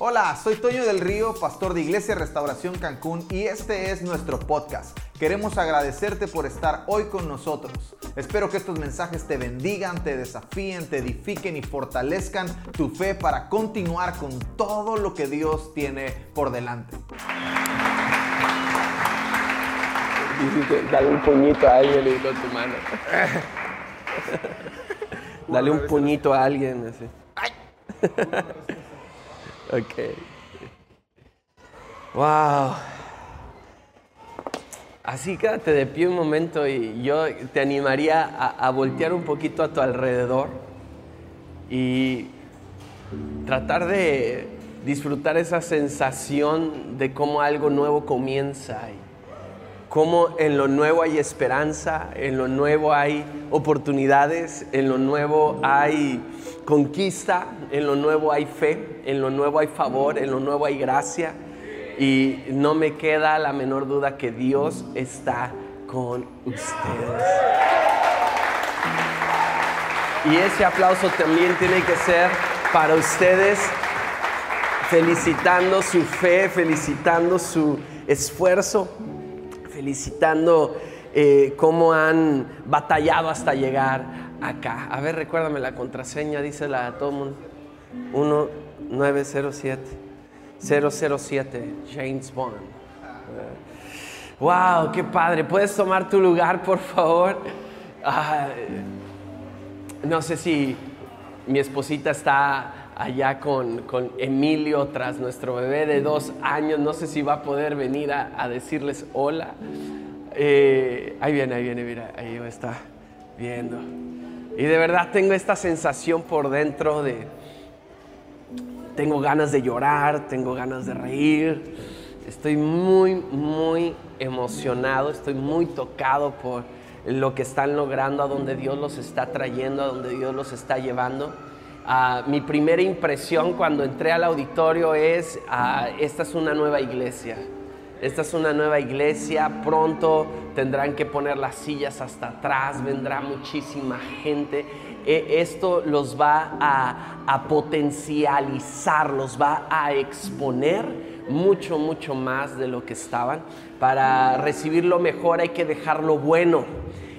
Hola, soy Toño del Río, pastor de Iglesia Restauración Cancún y este es nuestro podcast. Queremos agradecerte por estar hoy con nosotros. Espero que estos mensajes te bendigan, te desafíen, te edifiquen y fortalezcan tu fe para continuar con todo lo que Dios tiene por delante. Dale un puñito a alguien y con tu mano. Dale un puñito a alguien. Así. ok. Wow. Así quédate de pie un momento y yo te animaría a, a voltear un poquito a tu alrededor y tratar de disfrutar esa sensación de cómo algo nuevo comienza cómo en lo nuevo hay esperanza, en lo nuevo hay oportunidades, en lo nuevo hay conquista, en lo nuevo hay fe, en lo nuevo hay favor, en lo nuevo hay gracia. Y no me queda la menor duda que Dios está con ustedes. Y ese aplauso también tiene que ser para ustedes, felicitando su fe, felicitando su esfuerzo, felicitando eh, cómo han batallado hasta llegar acá. A ver, recuérdame la contraseña, dice la todo mundo. 1907. 007, James Bond. Wow, qué padre. ¿Puedes tomar tu lugar, por favor? Ah, no sé si mi esposita está allá con, con, Emilio tras nuestro bebé de dos años. No sé si va a poder venir a, a decirles hola. Eh, ahí viene, ahí viene, mira, ahí está viendo. Y de verdad tengo esta sensación por dentro de, tengo ganas de llorar, tengo ganas de reír. Estoy muy, muy emocionado, estoy muy tocado por lo que están logrando, a donde Dios los está trayendo, a donde Dios los está llevando. Uh, mi primera impresión cuando entré al auditorio es, uh, esta es una nueva iglesia. Esta es una nueva iglesia, pronto tendrán que poner las sillas hasta atrás, vendrá muchísima gente e, esto los va a, a, potencializar, los va a exponer mucho, mucho más de lo que estaban. Para recibir lo mejor hay que dejarlo bueno.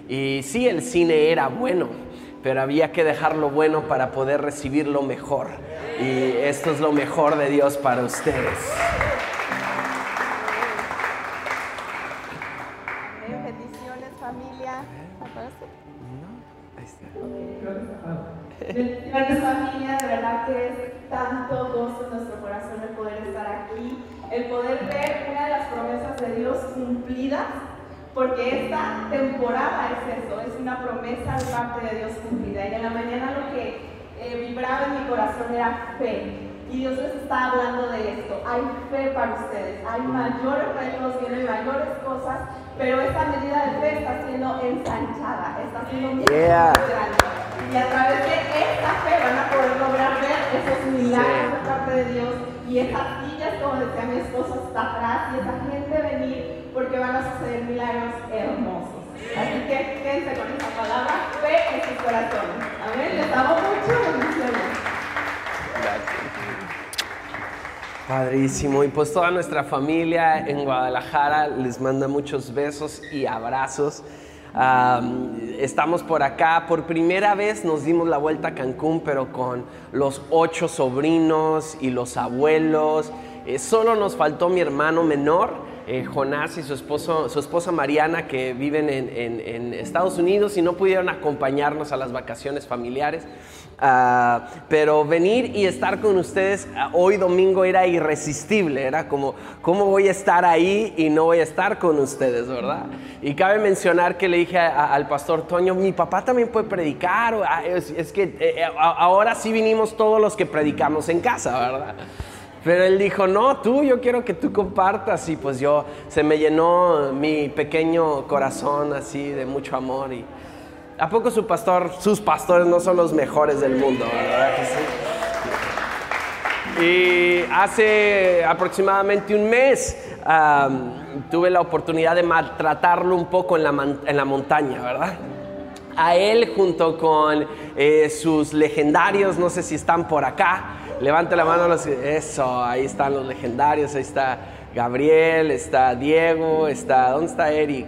Y sí, el cine era bueno, pero había que dejarlo bueno para poder recibir lo mejor. Y esto es lo mejor de Dios para ustedes. Bendiciones familia. Bendiciones familia, de verdad que es tanto gozo en nuestro corazón el poder estar aquí, el poder ver una de las promesas de Dios cumplidas, porque esta temporada es eso, es una promesa de parte de Dios cumplida. Y en la mañana lo que eh, vibraba en mi corazón era fe. Y Dios les está hablando de esto. Hay fe para ustedes. Hay mayores retos, vienen mayores cosas, pero esta medida de fe está siendo ensanchada, está siendo muy Yeah. grande. Y a través de esta fe van a poder lograr ver esos milagros de parte de Dios y esas sillas, como decía mi esposo, está atrás y esa gente porque van a suceder milagros hermosos. Así que quédense con esa palabra, fe en sus corazones. Amén. Les amo mucho. Bendiciones. Padrísimo. Y pues toda nuestra familia en Guadalajara les manda muchos besos y abrazos. Estamos por acá, por primera vez nos dimos la vuelta a Cancún, pero con los ocho sobrinos y los abuelos. Eh, solo nos faltó mi hermano menor, eh, Jonás y su, esposo, su esposa Mariana, que viven en, en, en, Estados Unidos y no pudieron acompañarnos a las vacaciones familiares. Uh, pero venir y estar con ustedes uh, hoy domingo era irresistible, era como, ¿cómo voy a estar ahí y no voy a estar con ustedes, verdad? Y cabe mencionar que le dije a, a, al pastor Toño, mi papá también puede predicar, uh, es, es, que eh, ahora sí vinimos todos los que predicamos en casa, ¿verdad? Pero él dijo, no, tú, yo quiero que tú compartas. Y pues yo, se me llenó mi pequeño corazón así de mucho amor. Y ¿a poco su pastor, sus pastores no son los mejores del mundo? ¿verdad? Y hace aproximadamente un mes tuve la oportunidad de maltratarlo un poco en la, en la montaña, ¿verdad? a él junto con eh, sus legendarios, no sé si están por acá. Levante la mano los eso, ahí están los legendarios, ahí está Gabriel, está Diego, está ¿dónde está Eric?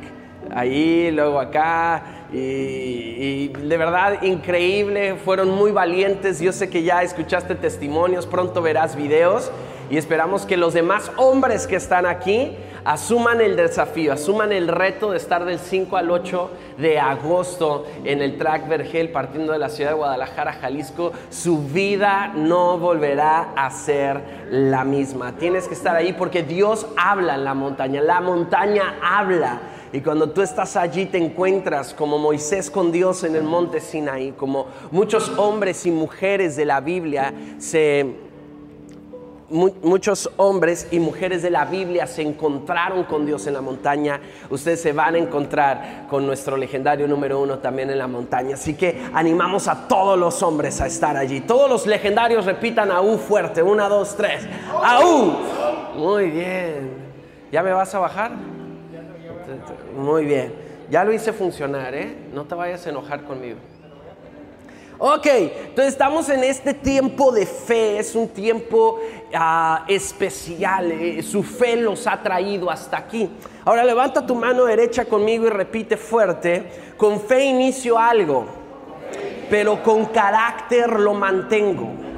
Ahí, luego acá y, y de verdad increíble, fueron muy valientes. Yo sé que ya escuchaste testimonios, pronto verás videos y esperamos que los demás hombres que están aquí asuman el desafío, asuman el reto de estar del 5 al 8 de agosto en el track Vergel partiendo de la ciudad de Guadalajara, Jalisco. Su vida no volverá a ser la misma. Tienes que estar ahí porque Dios habla en la montaña, la montaña habla. Y cuando tú estás allí te encuentras como Moisés con Dios en el monte Sinaí, como muchos hombres y mujeres de la Biblia se muchos hombres y mujeres de la Biblia se encontraron con Dios en la montaña. Ustedes se van a encontrar con nuestro legendario número uno también en la montaña. Así que animamos a todos los hombres a estar allí. Todos los legendarios repitan U fuerte. Una, dos, tres. ¡Aú! Muy bien. ¿Ya me vas a bajar? Muy bien. Ya lo hice funcionar, ¿eh? No te vayas a enojar conmigo. Ok, entonces estamos en este tiempo de fe, es un tiempo ah, especial, eh, su fe los ha traído hasta aquí. Ahora levanta tu mano derecha conmigo y repite fuerte, con fe inicio algo, pero con carácter lo mantengo.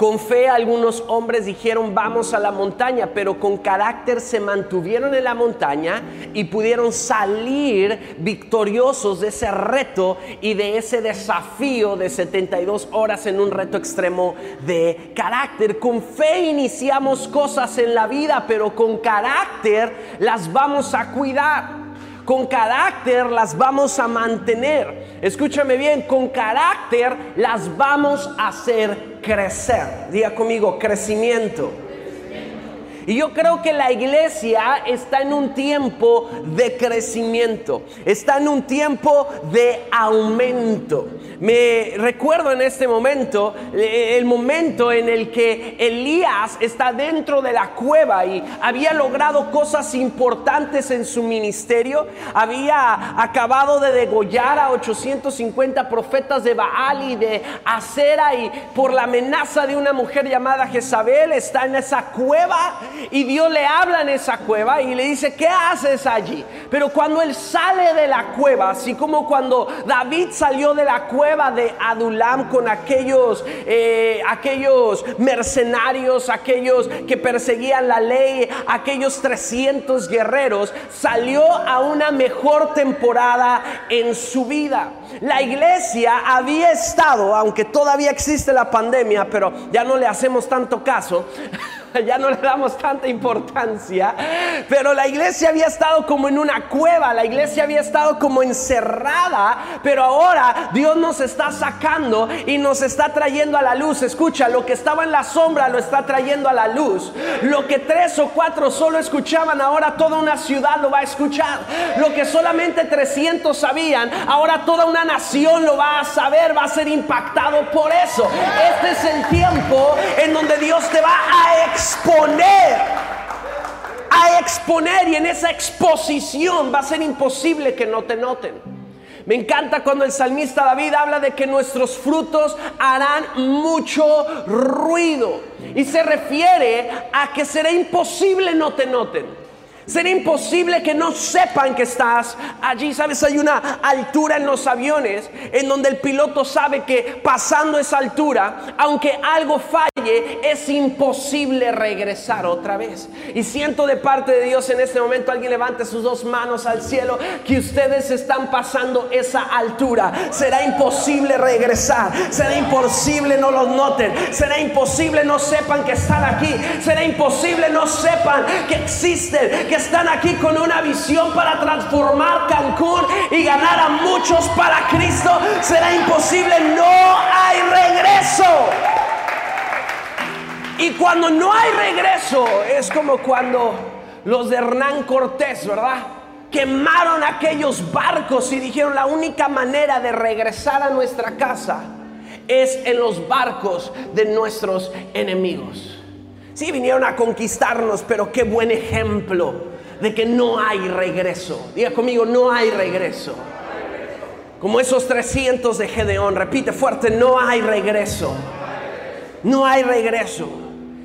Con fe algunos hombres dijeron vamos a la montaña, pero con carácter se mantuvieron en la montaña y pudieron salir victoriosos de ese reto y de ese desafío de 72 horas en un reto extremo de carácter. Con fe iniciamos cosas en la vida, pero con carácter las vamos a cuidar con carácter las vamos a mantener. Escúchame bien, con carácter las vamos a hacer crecer. Diga conmigo, crecimiento. Y yo creo que la iglesia está en un tiempo de crecimiento, está en un tiempo de aumento. Me recuerdo en este momento eh, el momento en el que Elías está dentro de la cueva y había logrado cosas importantes en su ministerio, había acabado de degollar a 850 profetas de Baal y de Acera y por la amenaza de una mujer llamada Jezabel está en esa cueva y Dios le habla en esa cueva y le dice, ¿qué haces allí? Pero cuando él sale de la cueva, así como cuando David salió de la cueva de Adulam con aquellos, eh, aquellos mercenarios, aquellos que perseguían la ley, aquellos 300 guerreros, salió a una mejor temporada en su vida. La iglesia había estado, aunque todavía existe la pandemia, pero ya no le hacemos tanto caso. ya no le damos tanta importancia, pero la iglesia había estado como en una cueva, la iglesia había estado como encerrada, pero ahora Dios nos está sacando y nos está trayendo a la luz. Escucha, lo que estaba en la sombra lo está trayendo a la luz. Lo que tres o cuatro solo escuchaban, ahora toda una ciudad lo va a escuchar. Lo que solamente 300 sabían, ahora toda una nación lo va a saber, va a ser impactado por eso. Este es el tiempo en donde Dios te va a exponer, a exponer y en esa exposición va a ser imposible que no te noten. Me encanta cuando el salmista David habla de que nuestros frutos harán mucho ruido y se refiere a que será imposible no te noten. Sería imposible que no sepan que estás allí. Sabes, hay una altura en los aviones en donde el piloto sabe que pasando esa altura, aunque algo falle, es imposible regresar otra vez. Y siento de parte de Dios en este momento, alguien levante sus dos manos al cielo, que ustedes están pasando esa altura. Será imposible regresar. Será imposible no los noten. Será imposible no sepan que están aquí. Será imposible no sepan que existen, están aquí con una visión para transformar Cancún y ganar a muchos para Cristo, será imposible. No hay regreso. Y cuando no hay regreso, es como cuando los de Hernán Cortés, ¿verdad? Quemaron aquellos barcos y dijeron la única manera de regresar a nuestra casa es en los barcos de nuestros enemigos. Sí, vinieron a conquistarnos, pero qué buen ejemplo de que no hay regreso. Diga conmigo, no hay regreso. Como esos 300 de Gedeón. Repite fuerte, no hay regreso. No hay regreso.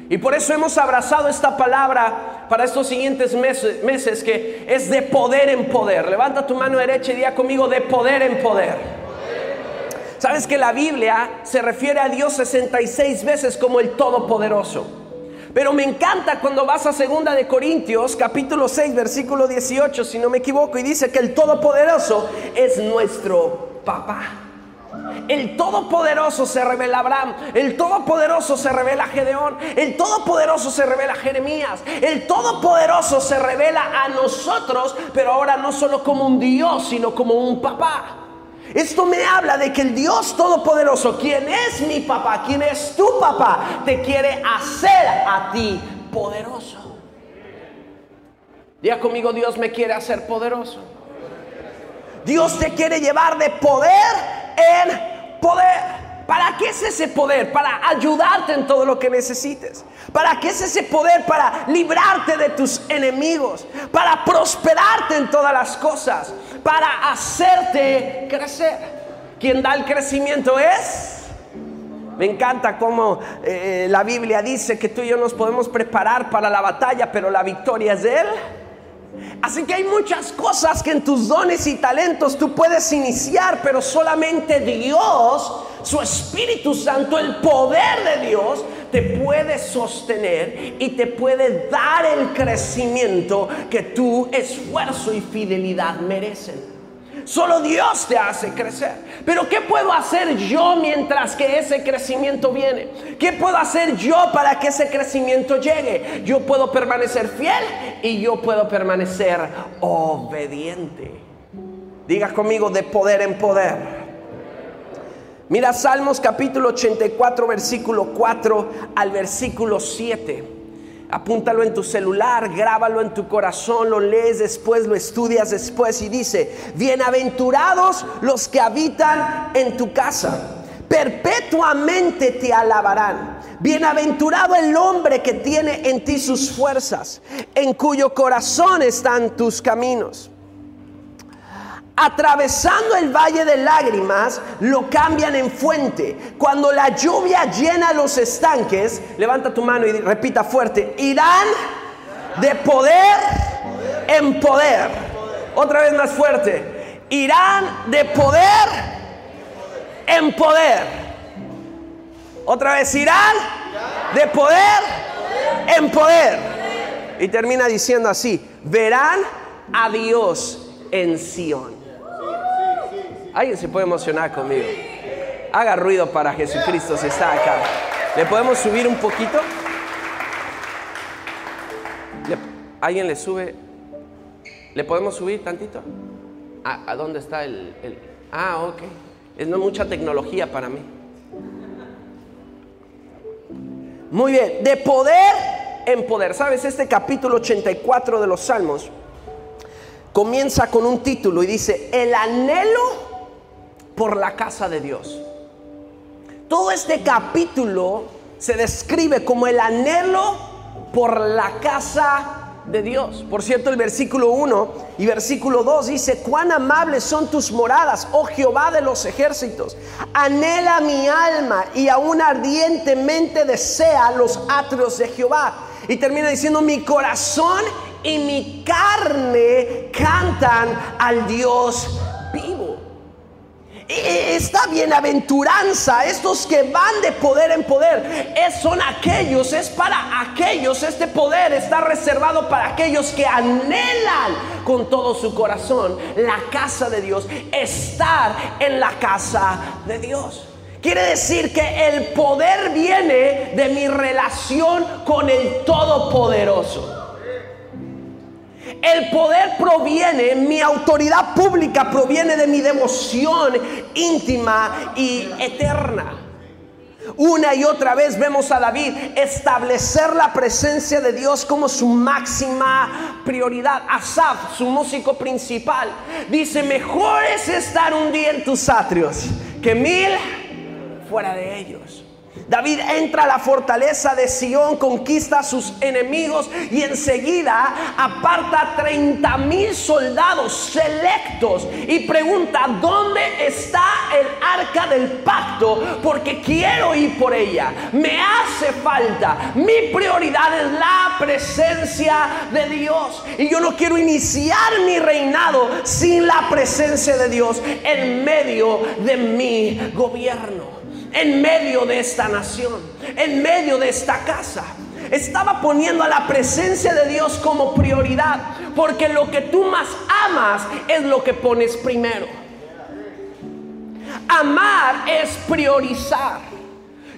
Y por eso hemos abrazado esta palabra para estos siguientes meses, meses, que es de poder en poder. Levanta tu mano derecha y diga conmigo de poder en poder. Sabes que la Biblia se refiere a Dios 66 veces como el Todopoderoso. Pero me encanta cuando vas a segunda de Corintios, capítulo 6, versículo 18, si no me equivoco, y dice que el Todopoderoso es nuestro papá. El Todopoderoso se revela a Abraham, el Todopoderoso se revela a Gedeón, el Todopoderoso se revela a Jeremías, el Todopoderoso se revela a nosotros, pero ahora no solo como un Dios, sino como un papá. Esto me habla de que el Dios Todopoderoso, quien es mi papá, quien es tu papá, te quiere hacer a ti poderoso. Diga conmigo, Dios me quiere hacer poderoso. Dios te quiere llevar de poder en poder. ¿Para qué es ese poder? Para ayudarte en todo lo que necesites. ¿Para qué es ese poder? Para librarte de tus enemigos. Para prosperarte en todas las cosas. Para hacerte crecer. Quien da el crecimiento es... Me encanta cómo eh, la Biblia dice que tú y yo nos podemos preparar para la batalla, pero la victoria es de Él. Así que hay muchas cosas que en tus dones y talentos tú puedes iniciar, pero solamente Dios, su Espíritu Santo, el poder de Dios, te puede sostener y te puede dar el crecimiento que tu esfuerzo y fidelidad merecen. Solo Dios te hace crecer. Pero ¿qué puedo hacer yo mientras que ese crecimiento viene? ¿Qué puedo hacer yo para que ese crecimiento llegue? Yo puedo permanecer fiel y yo puedo permanecer obediente. Diga conmigo de poder en poder. Mira Salmos capítulo 84 versículo 4 al versículo 7. Apúntalo en tu celular, grábalo en tu corazón, lo lees después, lo estudias después y dice, bienaventurados los que habitan en tu casa, perpetuamente te alabarán. Bienaventurado el hombre que tiene en ti sus fuerzas, en cuyo corazón están tus caminos. Atravesando el valle de lágrimas, lo cambian en fuente. Cuando la lluvia llena los estanques, levanta tu mano y repita fuerte, irán de poder en poder. Otra vez más fuerte, irán de poder en poder. Otra vez, irán de poder en poder. Y termina diciendo así, verán a Dios en Sion. Alguien se puede emocionar conmigo. Haga ruido para Jesucristo si está acá. ¿Le podemos subir un poquito? ¿Alguien le sube? ¿Le podemos subir tantito? ¿A, dónde está el, el, Ah, ok. Es no mucha tecnología para mí. Muy bien, de poder en poder. ¿Sabes? Este capítulo 84 de los Salmos comienza con un título y dice, el anhelo por la casa de Dios. Todo este capítulo se describe como el anhelo por la casa de Dios. Por cierto, el versículo 1 y versículo 2 dice, cuán amables son tus moradas, oh Jehová de los ejércitos. Anhela mi alma y aún ardientemente desea los atrios de Jehová. Y termina diciendo, mi corazón y mi carne cantan al Dios. Esta bienaventuranza, estos que van de poder en poder, es, son aquellos, es para aquellos, este poder está reservado para aquellos que anhelan con todo su corazón la casa de Dios, estar en la casa de Dios. Quiere decir que el poder viene de mi relación con el Todopoderoso. El poder proviene, mi autoridad pública proviene de mi devoción íntima y eterna. Una y otra vez vemos a David establecer la presencia de Dios como su máxima prioridad. Asaf, su músico principal, dice, mejor es estar un día en tus atrios que mil fuera de ellos. David entra a la fortaleza de Sión, conquista a sus enemigos y enseguida aparta 30 mil soldados selectos y pregunta, ¿dónde está el arca del pacto? Porque quiero ir por ella. Me hace falta. Mi prioridad es la presencia de Dios. Y yo no quiero iniciar mi reinado sin la presencia de Dios en medio de mi gobierno en medio de esta nación, en medio de esta casa. Estaba poniendo a la presencia de Dios como prioridad, porque lo que tú más amas es lo que pones primero. Amar es priorizar.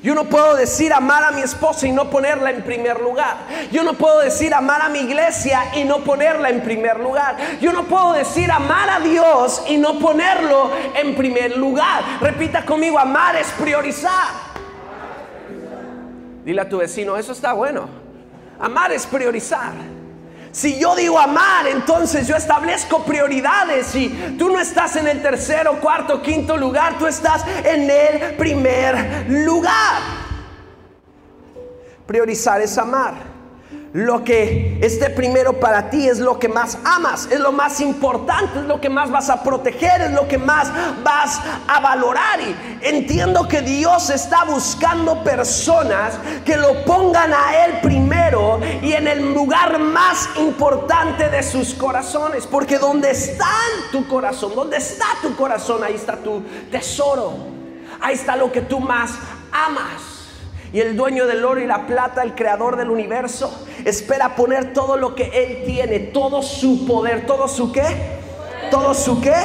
Yo no puedo decir amar a mi esposa y no ponerla en primer lugar. Yo no puedo decir amar a mi iglesia y no ponerla en primer lugar. Yo no puedo decir amar a Dios y no ponerlo en primer lugar. Repita conmigo, amar es priorizar. Dile a tu vecino, eso está bueno. Amar es priorizar. Si yo digo amar, entonces yo establezco prioridades. Y tú no estás en el tercero, cuarto, quinto lugar, tú estás en el primer lugar. Priorizar es amar. Lo que esté primero para ti es lo que más amas, es lo más importante, es lo que más vas a proteger, es lo que más vas a valorar. Y entiendo que Dios está buscando personas que lo pongan a Él primero y en el lugar más importante de sus corazones. Porque donde está tu corazón, donde está tu corazón, ahí está tu tesoro. Ahí está lo que tú más amas. Y el dueño del oro y la plata, el creador del universo, espera poner todo lo que Él tiene, todo su poder, todo su qué, todo su qué.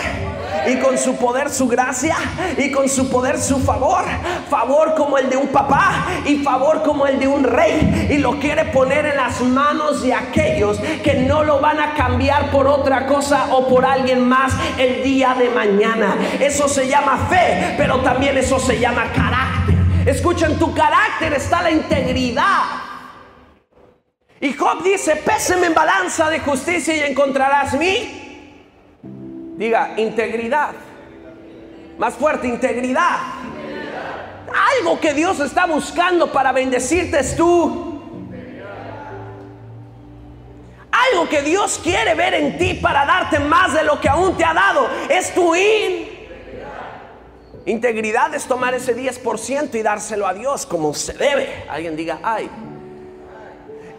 Y con su poder su gracia y con su poder su favor. Favor como el de un papá y favor como el de un rey. Y lo quiere poner en las manos de aquellos que no lo van a cambiar por otra cosa o por alguien más el día de mañana. Eso se llama fe, pero también eso se llama carácter. Escucha, en tu carácter está la integridad. Y Job dice, péseme en balanza de justicia y encontrarás mi, diga, integridad. Más fuerte, integridad. Algo que Dios está buscando para bendecirte es tú. Algo que Dios quiere ver en ti para darte más de lo que aún te ha dado es tu in. Integridad es tomar ese 10% y dárselo a Dios como se debe. Alguien diga, ay.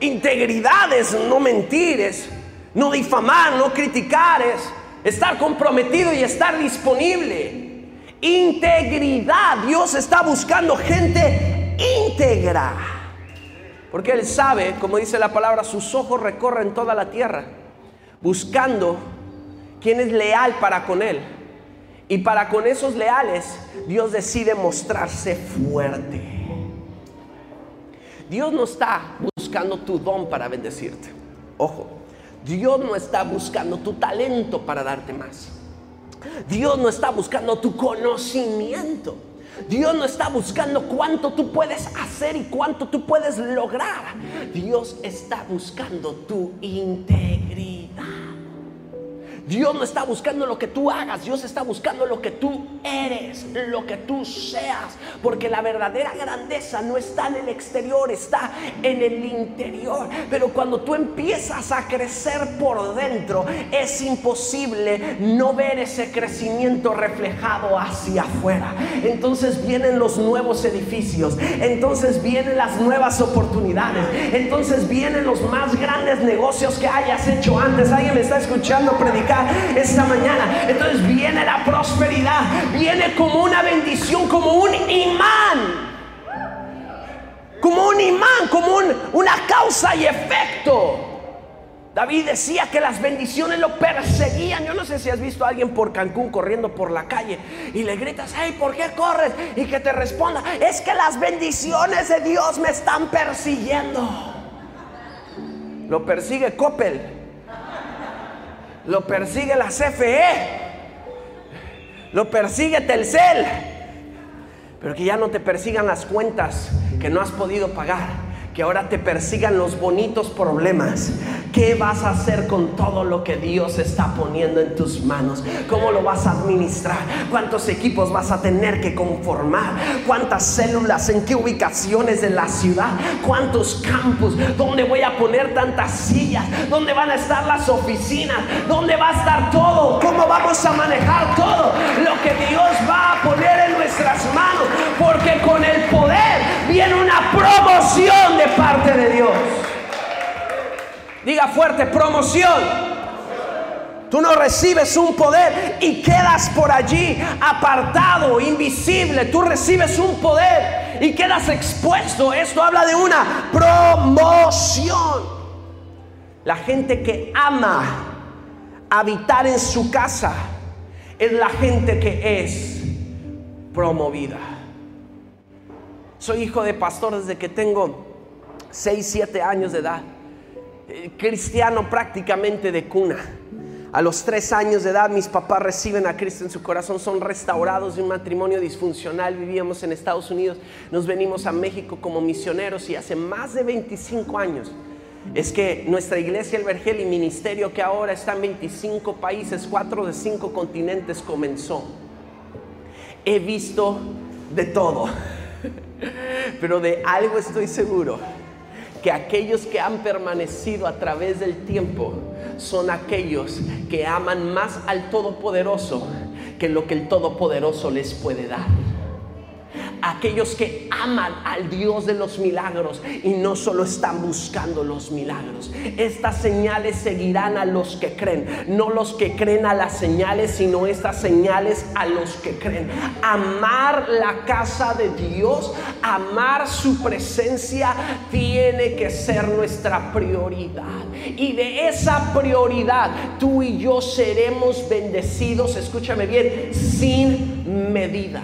Integridad es no mentir, es no difamar, no criticar, es estar comprometido y estar disponible. Integridad. Dios está buscando gente íntegra. Porque Él sabe, como dice la palabra, sus ojos recorren toda la tierra, buscando quien es leal para con Él. Y para con esos leales, Dios decide mostrarse fuerte. Dios no está buscando tu don para bendecirte. Ojo, Dios no está buscando tu talento para darte más. Dios no está buscando tu conocimiento. Dios no está buscando cuánto tú puedes hacer y cuánto tú puedes lograr. Dios está buscando tu integridad. Dios no está buscando lo que tú hagas, Dios está buscando lo que tú eres, lo que tú seas, porque la verdadera grandeza no está en el exterior, está en el interior. Pero cuando tú empiezas a crecer por dentro, es imposible no ver ese crecimiento reflejado hacia afuera. Entonces vienen los nuevos edificios, entonces vienen las nuevas oportunidades, entonces vienen los más grandes negocios que hayas hecho antes. ¿Alguien me está escuchando predicar? Esta mañana. Entonces viene la prosperidad, viene como una bendición, como un imán. Como un imán, como una causa y efecto. David decía que las bendiciones lo perseguían. Yo no sé si has visto a alguien por Cancún corriendo por la calle y le gritas, hey, ¿por qué corres? Y que te responda, es que las bendiciones de Dios me están persiguiendo. Lo persigue Coppel lo persigue la CFE, lo persigue Telcel, pero que ya no te persigan las cuentas que no has podido pagar, que ahora te persigan los bonitos problemas, ¿Qué vas a hacer con todo lo que Dios está poniendo en tus manos? ¿Cómo lo vas a administrar? ¿Cuántos equipos vas a tener que conformar? ¿Cuántas células? ¿En qué ubicaciones de la ciudad? ¿Cuántos campus? ¿Dónde voy a poner tantas sillas? ¿Dónde van a estar las oficinas? ¿Dónde va a estar todo? ¿Cómo vamos a manejar todo lo que Dios va a poner en nuestras manos? Porque con el poder viene una promoción parte de Dios. Diga fuerte, promoción. Tú no recibes un poder y quedas por allí apartado, invisible. Tú recibes un poder y quedas expuesto. Esto habla de una promoción. La gente que ama habitar en su casa es la gente que es promovida. Soy hijo de pastor desde que tengo 6, 7 años de edad. Eh, cristiano prácticamente de cuna. A los tres años de edad mis papás reciben a Cristo en su corazón, son restaurados de un matrimonio disfuncional, vivíamos en Estados Unidos, nos venimos a México como misioneros y hace más de 25 años es que nuestra iglesia El Vergel y ministerio que ahora está en 25 países, 4 de 5 continentes comenzó. He visto de todo, pero de algo estoy seguro que aquellos que han permanecido a través del tiempo son aquellos que aman más al Todopoderoso que lo que el Todopoderoso les puede dar aquellos que aman al Dios de los milagros y no solo están buscando los milagros. Estas señales seguirán a los que creen, no los que creen a las señales, sino estas señales a los que creen. Amar la casa de Dios, amar su presencia, tiene que ser nuestra prioridad. Y de esa prioridad tú y yo seremos bendecidos, escúchame bien, sin medida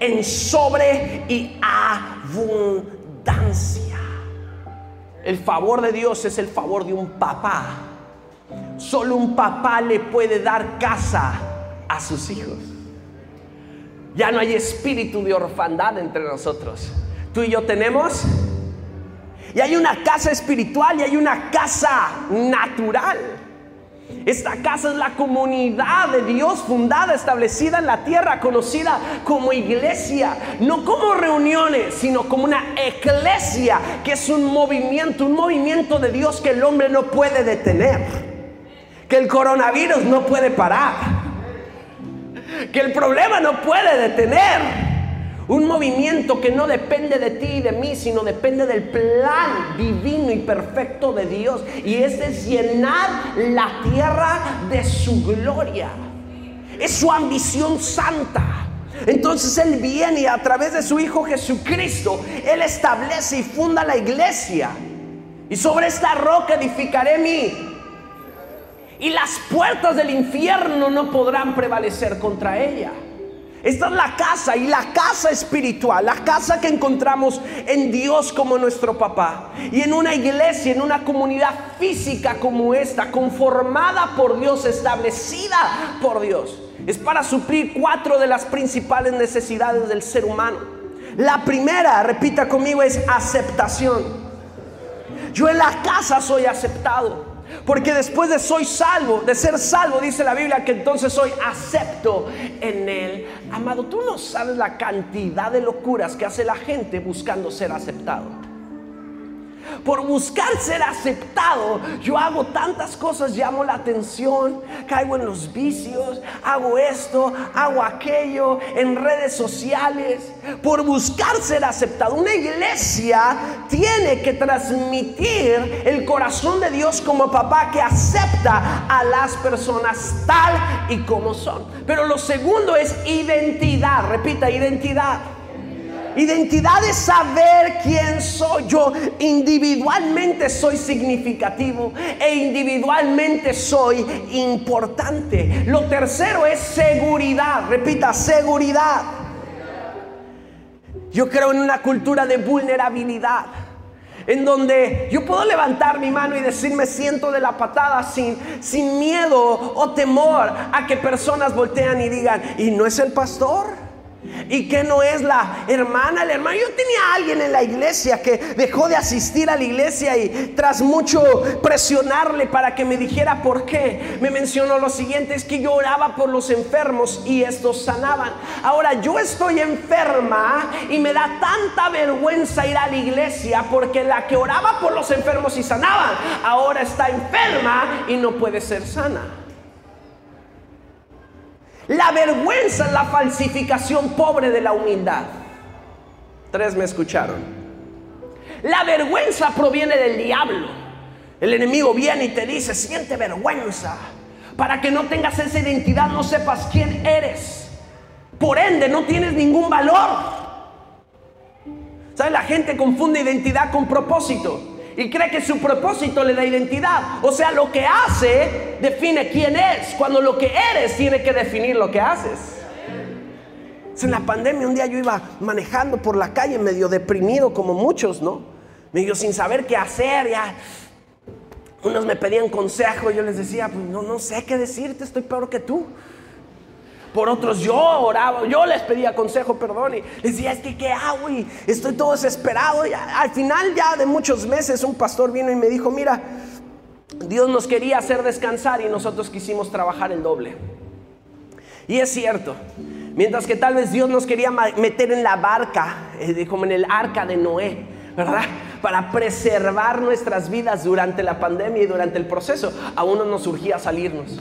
en sobre y abundancia. El favor de Dios es el favor de un papá. Solo un papá le puede dar casa a sus hijos. Ya no hay espíritu de orfandad entre nosotros. Tú y yo tenemos. Y hay una casa espiritual y hay una casa natural. Esta casa es la comunidad de Dios fundada, establecida en la tierra, conocida como iglesia, no como reuniones, sino como una iglesia, que es un movimiento, un movimiento de Dios que el hombre no puede detener, que el coronavirus no puede parar, que el problema no puede detener. Un movimiento que no depende de ti y de mí, sino depende del plan divino y perfecto de Dios. Y es llenar la tierra de su gloria. Es su ambición santa. Entonces Él viene y a través de su Hijo Jesucristo, Él establece y funda la iglesia. Y sobre esta roca edificaré mi. Y las puertas del infierno no podrán prevalecer contra ella. Esta es la casa y la casa espiritual, la casa que encontramos en Dios como nuestro papá. Y en una iglesia, en una comunidad física como esta, conformada por Dios, establecida por Dios. Es para suplir cuatro de las principales necesidades del ser humano. La primera, repita conmigo, es aceptación. Yo en la casa soy aceptado. Porque después de soy salvo, de ser salvo, dice la Biblia que entonces soy acepto en él. Amado, tú no sabes la cantidad de locuras que hace la gente buscando ser aceptado. Por buscar ser aceptado, yo hago tantas cosas, llamo la atención, caigo en los vicios, hago esto, hago aquello, en redes sociales. Por buscar ser aceptado. Una iglesia tiene que transmitir el corazón de Dios como papá que acepta a las personas tal y como son. Pero lo segundo es identidad. Repita, identidad. Identidad es saber quién soy yo. Individualmente soy significativo e individualmente soy importante. Lo tercero es seguridad. Repita, seguridad. Yo creo en una cultura de vulnerabilidad. En donde yo puedo levantar mi mano y decir me siento de la patada sin, sin miedo o temor a que personas voltean y digan, ¿y no es el pastor? Y que no es la hermana, el hermano. Yo tenía a alguien en la iglesia que dejó de asistir a la iglesia y tras mucho presionarle para que me dijera por qué, me mencionó lo siguiente, es que yo oraba por los enfermos y estos sanaban. Ahora yo estoy enferma y me da tanta vergüenza ir a la iglesia porque la que oraba por los enfermos y sanaban, ahora está enferma y no puede ser sana. La vergüenza es la falsificación pobre de la humildad. Tres me escucharon. La vergüenza proviene del diablo. El enemigo viene y te dice, siente vergüenza. Para que no tengas esa identidad, no sepas quién eres. Por ende, no tienes ningún valor. ¿Sabes? La gente confunde identidad con propósito y cree que su propósito le da identidad. O sea, lo que hace define quién es, cuando lo que eres tiene que definir lo que haces. En la pandemia un día yo iba manejando por la calle medio deprimido como muchos, ¿no? Medio sin saber qué hacer, ya. Unos me pedían consejo, yo les decía, pues no, no sé qué decirte, estoy peor que tú. Por otros yo oraba, yo les pedía consejo, perdón, y les decía, es que qué hago y estoy todo desesperado. Al final ya de muchos meses un pastor vino y me dijo, mira, Dios nos quería hacer descansar y nosotros quisimos trabajar el doble. Y es cierto, mientras que tal vez Dios nos quería meter en la barca, eh, como en el arca de Noé, ¿verdad? Para preservar nuestras vidas durante la pandemia y durante el proceso, a uno nos surgía salirnos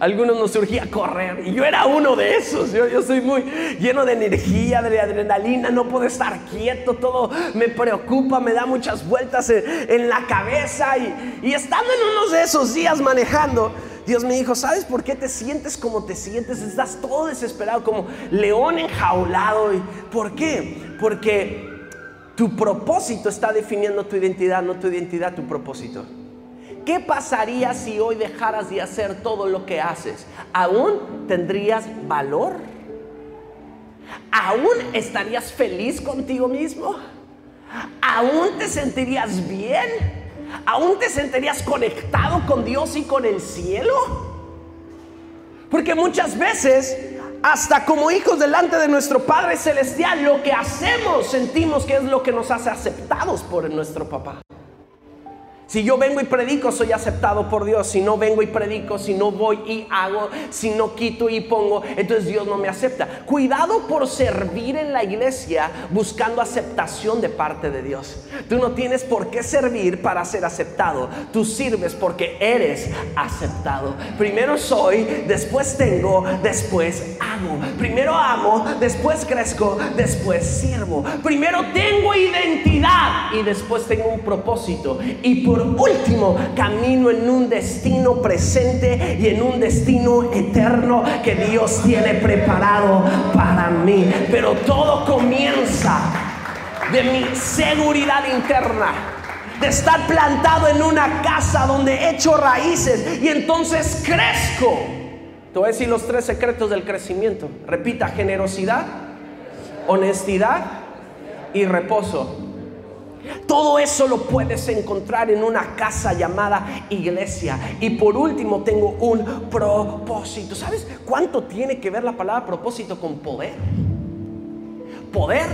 algunos nos surgía correr. Y yo era uno de esos. Yo, soy muy lleno de energía, de adrenalina, no puedo estar quieto, todo me preocupa, me da muchas vueltas en, la cabeza. Y, estando en uno de esos días manejando, Dios me dijo, ¿sabes por qué te sientes como te sientes? Estás todo desesperado, como león enjaulado. ¿Y ¿Por qué? Porque tu propósito está definiendo tu identidad, no tu identidad, tu propósito. ¿Qué pasaría si hoy dejaras de hacer todo lo que haces? ¿Aún tendrías valor? ¿Aún estarías feliz contigo mismo? ¿Aún te sentirías bien? ¿Aún te sentirías conectado con Dios y con el cielo? Porque muchas veces, hasta como hijos delante de nuestro Padre Celestial, lo que hacemos sentimos que es lo que nos hace aceptados por nuestro papá. Si yo vengo y predico, soy aceptado por Dios. Si no vengo y predico, si no voy y hago, si no quito y pongo, entonces Dios no me acepta. Cuidado por servir en la iglesia buscando aceptación de parte de Dios. Tú no tienes por qué servir para ser aceptado. Tú sirves porque eres aceptado. Primero soy, después tengo, después hago. Primero amo, después crezco, después sirvo. Primero tengo identidad y después tengo un propósito. Y por último, camino en un destino presente y en un destino eterno que Dios tiene preparado para mí. Pero todo comienza de mi seguridad interna de estar plantado en una casa donde he hecho raíces y entonces crezco. Te voy a decir los tres secretos del crecimiento. Repita, generosidad, honestidad y reposo. Todo eso lo puedes encontrar en una casa llamada iglesia. Y por último tengo un propósito. ¿Sabes cuánto tiene que ver la palabra propósito con poder? Poder,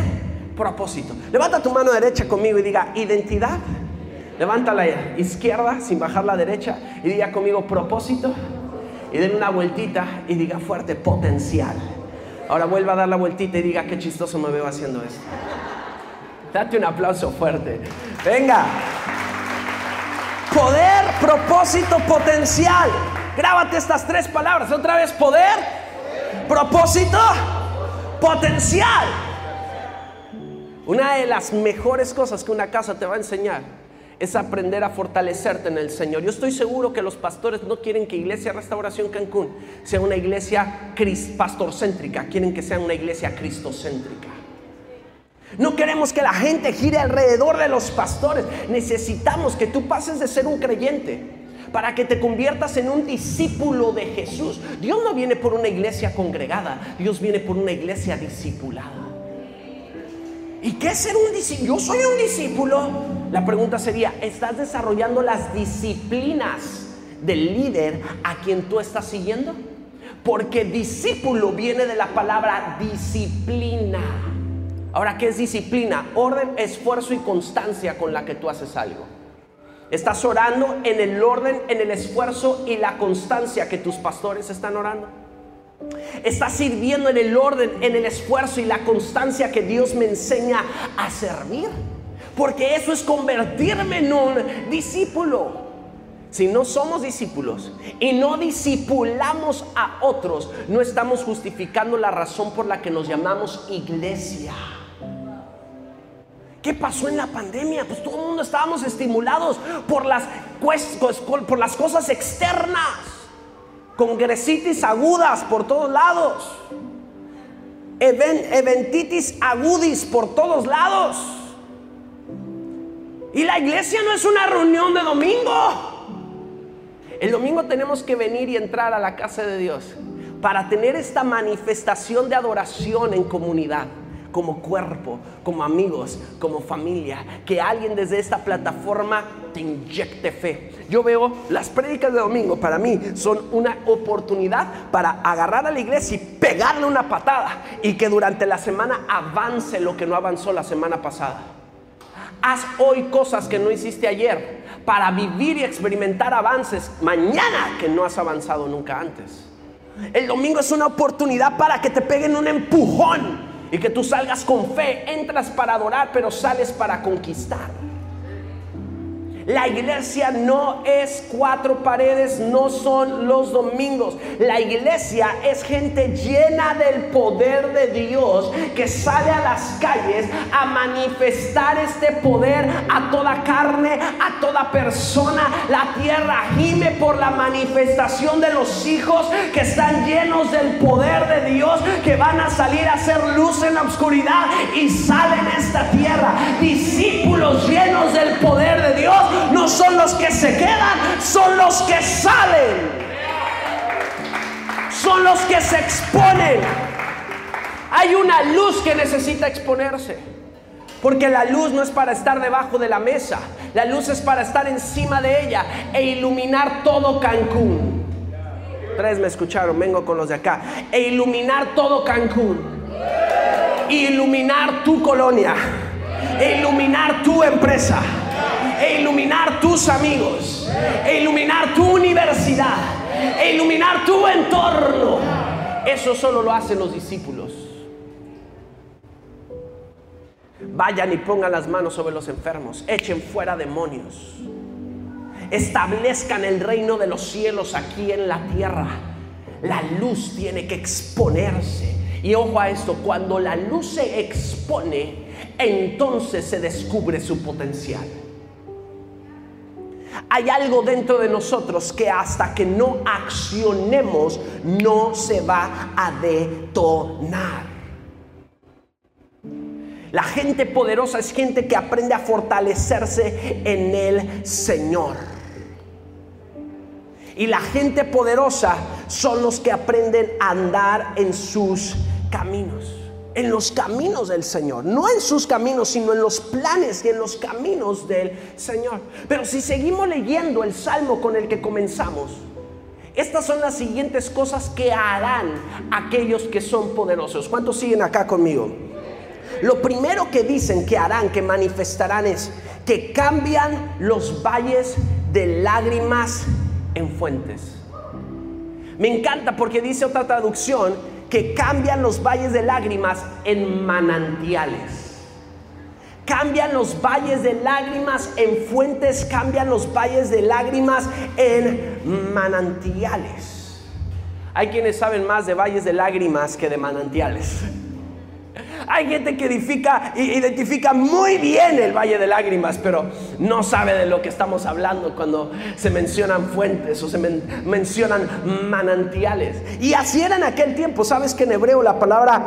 propósito. Levanta tu mano derecha conmigo y diga identidad. Levanta la izquierda sin bajar la derecha y diga conmigo propósito. Y den una vueltita y diga fuerte potencial. Ahora vuelva a dar la vueltita y diga qué chistoso me veo haciendo esto. Date un aplauso fuerte. Venga. Poder, propósito, potencial. Grábate estas tres palabras. Otra vez, poder, propósito, potencial. Una de las mejores cosas que una casa te va a enseñar es aprender a fortalecerte en el Señor. Yo estoy seguro que los pastores no quieren que Iglesia Restauración Cancún sea una iglesia pastorcéntrica, quieren que sea una iglesia cristocéntrica. No queremos que la gente gire alrededor de los pastores. Necesitamos que tú pases de ser un creyente para que te conviertas en un discípulo de Jesús. Dios no viene por una iglesia congregada, Dios viene por una iglesia discipulada. ¿Y qué es ser un discípulo? Yo soy un discípulo. La pregunta sería, ¿estás desarrollando las disciplinas del líder a quien tú estás siguiendo? Porque discípulo viene de la palabra disciplina. Ahora, ¿qué es disciplina? Orden, esfuerzo y constancia con la que tú haces algo. Estás orando en el orden, en el esfuerzo y la constancia que tus pastores están orando. Estás sirviendo en el orden, en el esfuerzo y la constancia que Dios me enseña a servir. Porque eso es convertirme en un discípulo. Si no somos discípulos y no discipulamos a otros, no estamos justificando la razón por la que nos llamamos iglesia. ¿Qué pasó en la pandemia? Pues todo el mundo estábamos estimulados por las, por las cosas externas, congresitis agudas por todos lados, eventitis agudis por todos lados. Y la iglesia no es una reunión de domingo. El domingo tenemos que venir y entrar a la casa de Dios para tener esta manifestación de adoración en comunidad, como cuerpo, como amigos, como familia, que alguien desde esta plataforma te inyecte fe. Yo veo las prédicas de domingo para mí son una oportunidad para agarrar a la iglesia y pegarle una patada y que durante la semana avance lo que no avanzó la semana pasada. Haz hoy cosas que no hiciste ayer para vivir y experimentar avances mañana que no has avanzado nunca antes. El domingo es una oportunidad para que te peguen un empujón y que tú salgas con fe. Entras para adorar, pero sales para conquistar. La iglesia no es cuatro paredes, no son los domingos. La iglesia es gente llena del poder de Dios que sale a las calles a manifestar este poder a toda carne, a toda persona. La tierra gime por la manifestación de los hijos que están llenos del poder de Dios, que van a salir a hacer luz en la oscuridad y salen a esta tierra. Discípulos llenos del poder de Dios no son los que se quedan, son los que salen. Son los que se exponen. Hay una luz que necesita exponerse. Porque la luz no es para estar debajo de la mesa. La luz es para estar encima de ella e iluminar todo Cancún. Tres me escucharon, vengo con los de acá. E iluminar todo Cancún. Iluminar tu colonia. E iluminar tu empresa e iluminar tus amigos, e iluminar tu universidad, e iluminar tu entorno. Eso solo lo hacen los discípulos. Vayan y pongan las manos sobre los enfermos, echen fuera demonios, establezcan el reino de los cielos aquí en la tierra. La luz tiene que exponerse. Y ojo a esto, cuando la luz se expone, entonces se descubre su potencial. Hay algo dentro de nosotros que hasta que no accionemos no se va a detonar. La gente poderosa es gente que aprende a fortalecerse en el Señor. Y la gente poderosa son los que aprenden a andar en sus caminos en los caminos del Señor, no en sus caminos, sino en los planes y en los caminos del Señor. Pero si seguimos leyendo el salmo con el que comenzamos, estas son las siguientes cosas que harán aquellos que son poderosos. ¿Cuántos siguen acá conmigo? Lo primero que dicen que harán, que manifestarán es que cambian los valles de lágrimas en fuentes. Me encanta porque dice otra traducción que cambian los valles de lágrimas en manantiales. Cambian los valles de lágrimas en fuentes, cambian los valles de lágrimas en manantiales. Hay quienes saben más de valles de lágrimas que de manantiales. Hay gente que edifica, identifica muy bien el Valle de Lágrimas, pero no sabe de lo que estamos hablando cuando se mencionan fuentes o se mencionan manantiales. Y así era en aquel tiempo. Sabes que en hebreo la palabra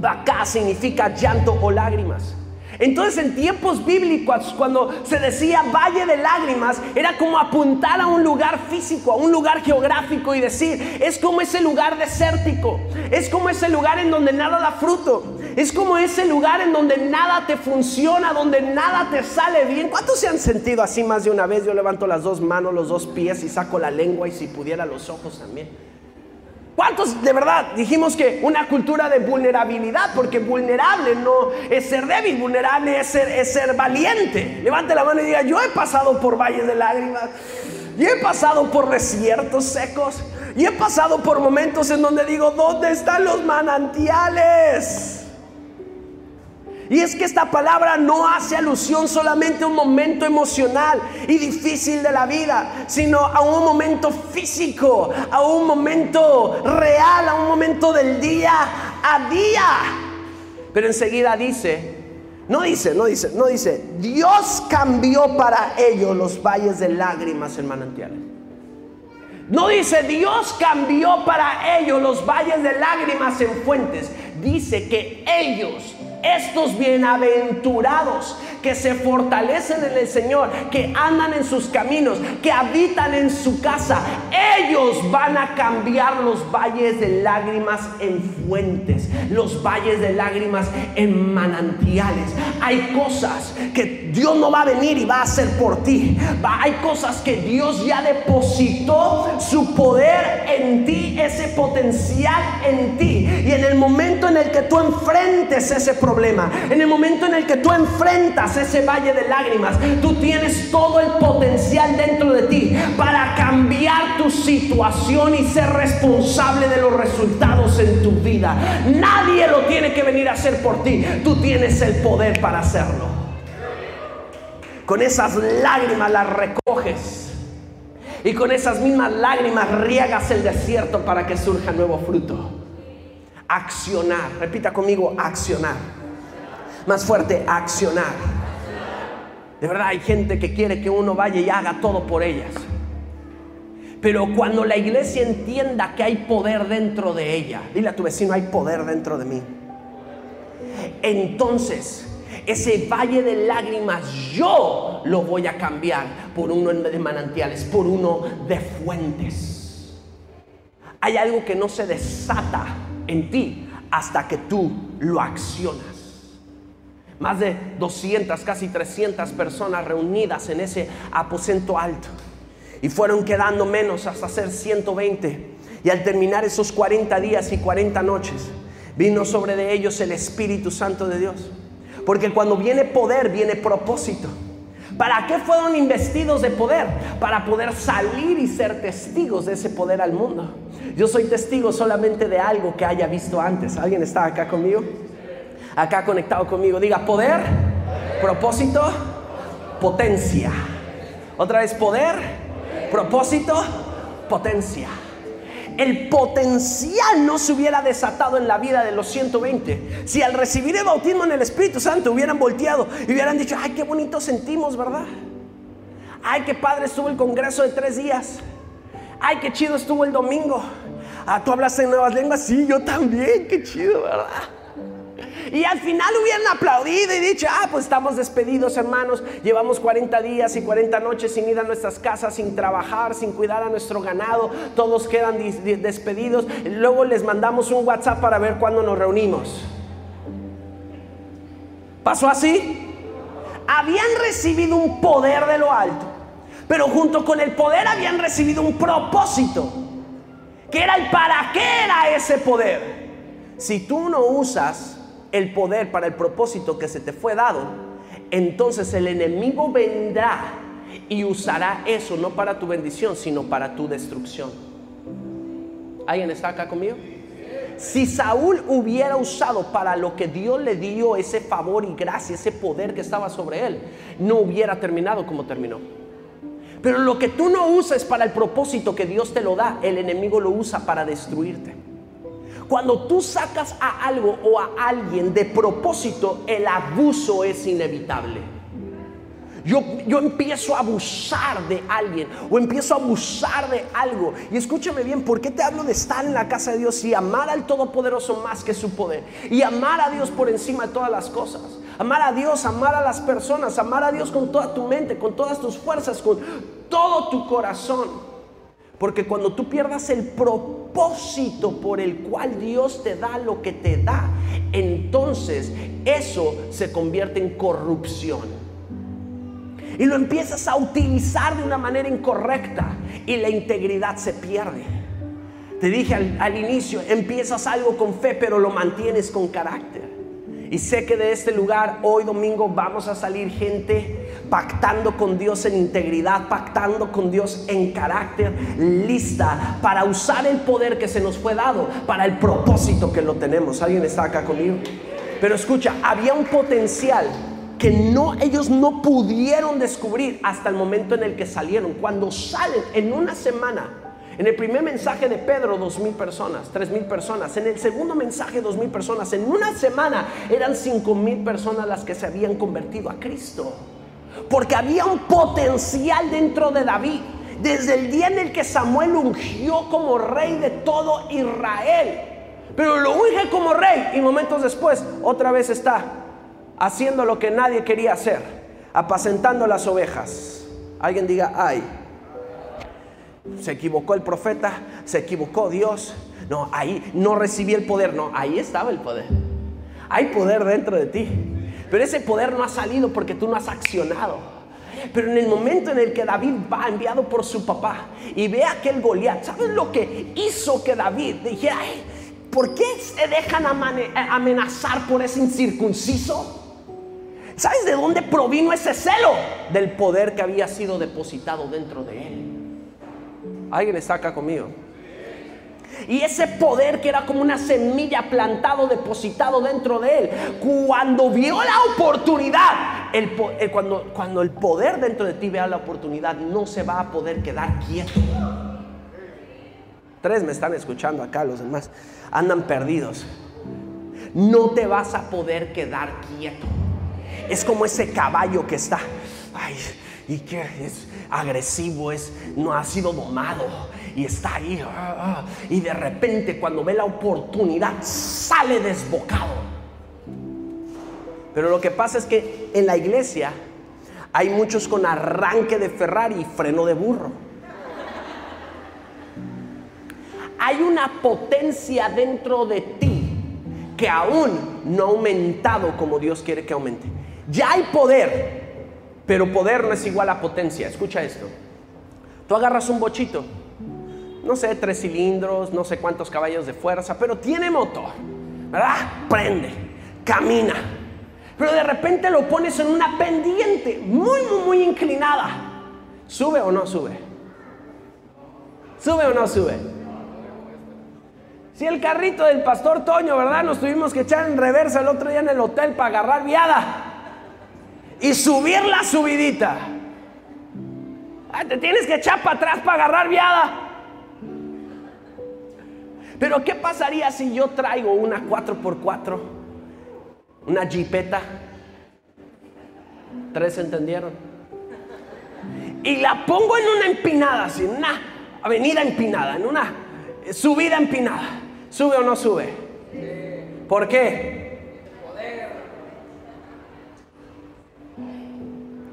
bacá significa llanto o lágrimas. Entonces en tiempos bíblicos, cuando se decía valle de lágrimas, era como apuntar a un lugar físico, a un lugar geográfico y decir, es como ese lugar desértico, es como ese lugar en donde nada da fruto, es como ese lugar en donde nada te funciona, donde nada te sale bien. ¿Cuántos se han sentido así más de una vez? Yo levanto las dos manos, los dos pies y saco la lengua y si pudiera los ojos también. ¿Cuántos de verdad dijimos que una cultura de vulnerabilidad? Porque vulnerable no es ser débil, vulnerable es ser, es ser valiente. Levante la mano y diga, yo he pasado por valles de lágrimas, y he pasado por desiertos secos, y he pasado por momentos en donde digo, ¿dónde están los manantiales? Y es que esta palabra no hace alusión solamente a un momento emocional y difícil de la vida, sino a un momento físico, a un momento real, a un momento del día a día. Pero enseguida dice, no dice, no dice, no dice, Dios cambió para ellos los valles de lágrimas en manantiales. No dice Dios cambió para ellos los valles de lágrimas en fuentes. Dice que ellos estos bienaventurados que se fortalecen en el Señor, que andan en sus caminos, que habitan en su casa, ellos van a cambiar los valles de lágrimas en fuentes, los valles de lágrimas en manantiales. Hay cosas que Dios no va a venir y va a hacer por ti. Hay cosas que Dios ya depositó su poder en ti, ese potencial en ti. Y en el momento en el que tú enfrentes ese problema, en el momento en el que tú enfrentas ese valle de lágrimas, tú tienes todo el potencial dentro de ti para cambiar tu situación y ser responsable de los resultados en tu vida. Nadie lo tiene que venir a hacer por ti. Tú tienes el poder para hacerlo. Con esas lágrimas las recoges. Y con esas mismas lágrimas riegas el desierto para que surja nuevo fruto. Accionar. Repita conmigo, accionar. Más fuerte, accionar. De verdad hay gente que quiere que uno vaya y haga todo por ellas. Pero cuando la iglesia entienda que hay poder dentro de ella, dile a tu vecino, hay poder dentro de mí. Entonces, ese valle de lágrimas yo lo voy a cambiar por uno de manantiales, por uno de fuentes. Hay algo que no se desata en ti hasta que tú lo accionas. Más de 200, casi 300 personas reunidas en ese aposento alto. Y fueron quedando menos hasta ser 120. Y al terminar esos 40 días y 40 noches, vino sobre de ellos el Espíritu Santo de Dios. Porque cuando viene poder, viene propósito. ¿Para qué fueron investidos de poder? Para poder salir y ser testigos de ese poder al mundo. Yo soy testigo solamente de algo que haya visto antes. ¿Alguien está acá conmigo? Acá conectado conmigo. Diga poder, propósito, potencia. Otra vez poder, propósito, potencia. El potencial no se hubiera desatado en la vida de los 120 si al recibir el bautismo en el Espíritu Santo hubieran volteado y hubieran dicho, ay, qué bonito sentimos, ¿verdad? Ay, qué padre estuvo el congreso de tres días. Ay, qué chido estuvo el domingo. Ah, tú hablas en nuevas lenguas, sí, yo también, qué chido, ¿verdad? Y al final hubieran aplaudido y dicho, ah, pues estamos despedidos hermanos, llevamos 40 días y 40 noches sin ir a nuestras casas, sin trabajar, sin cuidar a nuestro ganado, todos quedan despedidos. Luego les mandamos un WhatsApp para ver cuándo nos reunimos. ¿Pasó así? Habían recibido un poder de lo alto, pero junto con el poder habían recibido un propósito, que era el para qué era ese poder. Si tú no usas el poder para el propósito que se te fue dado, entonces el enemigo vendrá y usará eso no para tu bendición, sino para tu destrucción. ¿Alguien está acá conmigo? Si Saúl hubiera usado para lo que Dios le dio ese favor y gracia, ese poder que estaba sobre él, no hubiera terminado como terminó. Pero lo que tú no usas para el propósito que Dios te lo da, el enemigo lo usa para destruirte. Cuando tú sacas a algo o a alguien de propósito, el abuso es inevitable. Yo, yo, empiezo a abusar de alguien o empiezo a abusar de algo. Y escúchame bien, ¿por qué te hablo de estar en la casa de Dios y amar al Todopoderoso más que su poder? Y amar a Dios por encima de todas las cosas. Amar a Dios, amar a las personas, amar a Dios con toda tu mente, con todas tus fuerzas, con todo tu corazón. Porque cuando tú pierdas el propósito por el cual Dios te da lo que te da, entonces eso se convierte en corrupción. Y lo empiezas a utilizar de una manera incorrecta y la integridad se pierde. Te dije al, inicio, empiezas algo con fe, pero lo mantienes con carácter. Y sé que de este lugar hoy domingo vamos a salir gente pactando con Dios en integridad, pactando con Dios en carácter, lista para usar el poder que se nos fue dado para el propósito que lo tenemos. ¿Alguien está acá conmigo? Pero escucha, había un potencial que no ellos no pudieron descubrir hasta el momento en el que salieron. Cuando salen en una semana, en el primer mensaje de Pedro, dos mil personas, tres mil personas. En el segundo mensaje, dos mil personas. En una semana eran cinco mil personas las que se habían convertido a Cristo. Porque había un potencial dentro de David. Desde el día en el que Samuel ungió como rey de todo Israel. Pero lo unge como rey y momentos después otra vez está haciendo lo que nadie quería hacer. Apacentando las ovejas. Alguien diga, ay. Se equivocó el profeta, se equivocó Dios. No, ahí no recibí el poder. No, ahí estaba el poder. Hay poder dentro de ti. Pero ese poder no ha salido porque tú no has accionado. Pero en el momento en el que David va enviado por su papá y ve a aquel Goliat, ¿sabes lo que hizo que David dijera, "Ay, ¿por qué se dejan amane- amenazar por ese incircunciso? ¿Sabes de dónde provino ese celo? Del poder que había sido depositado dentro de él. ¿Alguien está acá conmigo? Y ese poder que era como una semilla plantado, depositado dentro de él, cuando vio la oportunidad, el eh, cuando, cuando el poder dentro de ti vea la oportunidad, no se va a poder quedar quieto. Tres me están escuchando acá, los demás andan perdidos. No te vas a poder quedar quieto. Es como ese caballo que está, ay, y que es agresivo, es, no ha sido domado y está ahí. ah, ah, y de repente cuando ve la oportunidad sale desbocado. Pero lo que pasa es que en la iglesia hay muchos con arranque de Ferrari y freno de burro. Hay una potencia dentro de ti que aún no ha aumentado como Dios quiere que aumente. Ya hay poder, pero poder no es igual a potencia. Escucha esto. Tú agarras un bochito, no sé, tres cilindros, no sé cuántos caballos de fuerza, pero tiene motor, ¿verdad? Prende, camina. Pero de repente lo pones en una pendiente muy, muy, muy inclinada. ¿Sube o no sube? ¿Sube o no sube? Si el carrito del pastor Toño, ¿verdad? Nos tuvimos que echar en reversa el otro día en el hotel para agarrar viada y subir la subidita. Te tienes que echar para atrás para agarrar viada. Pero ¿qué pasaría si yo traigo una 4x4? Una jipeta. ¿Tres entendieron? Y la pongo en una empinada, así, en una avenida empinada, en una subida empinada. ¿Sube o no sube? ¿Por qué?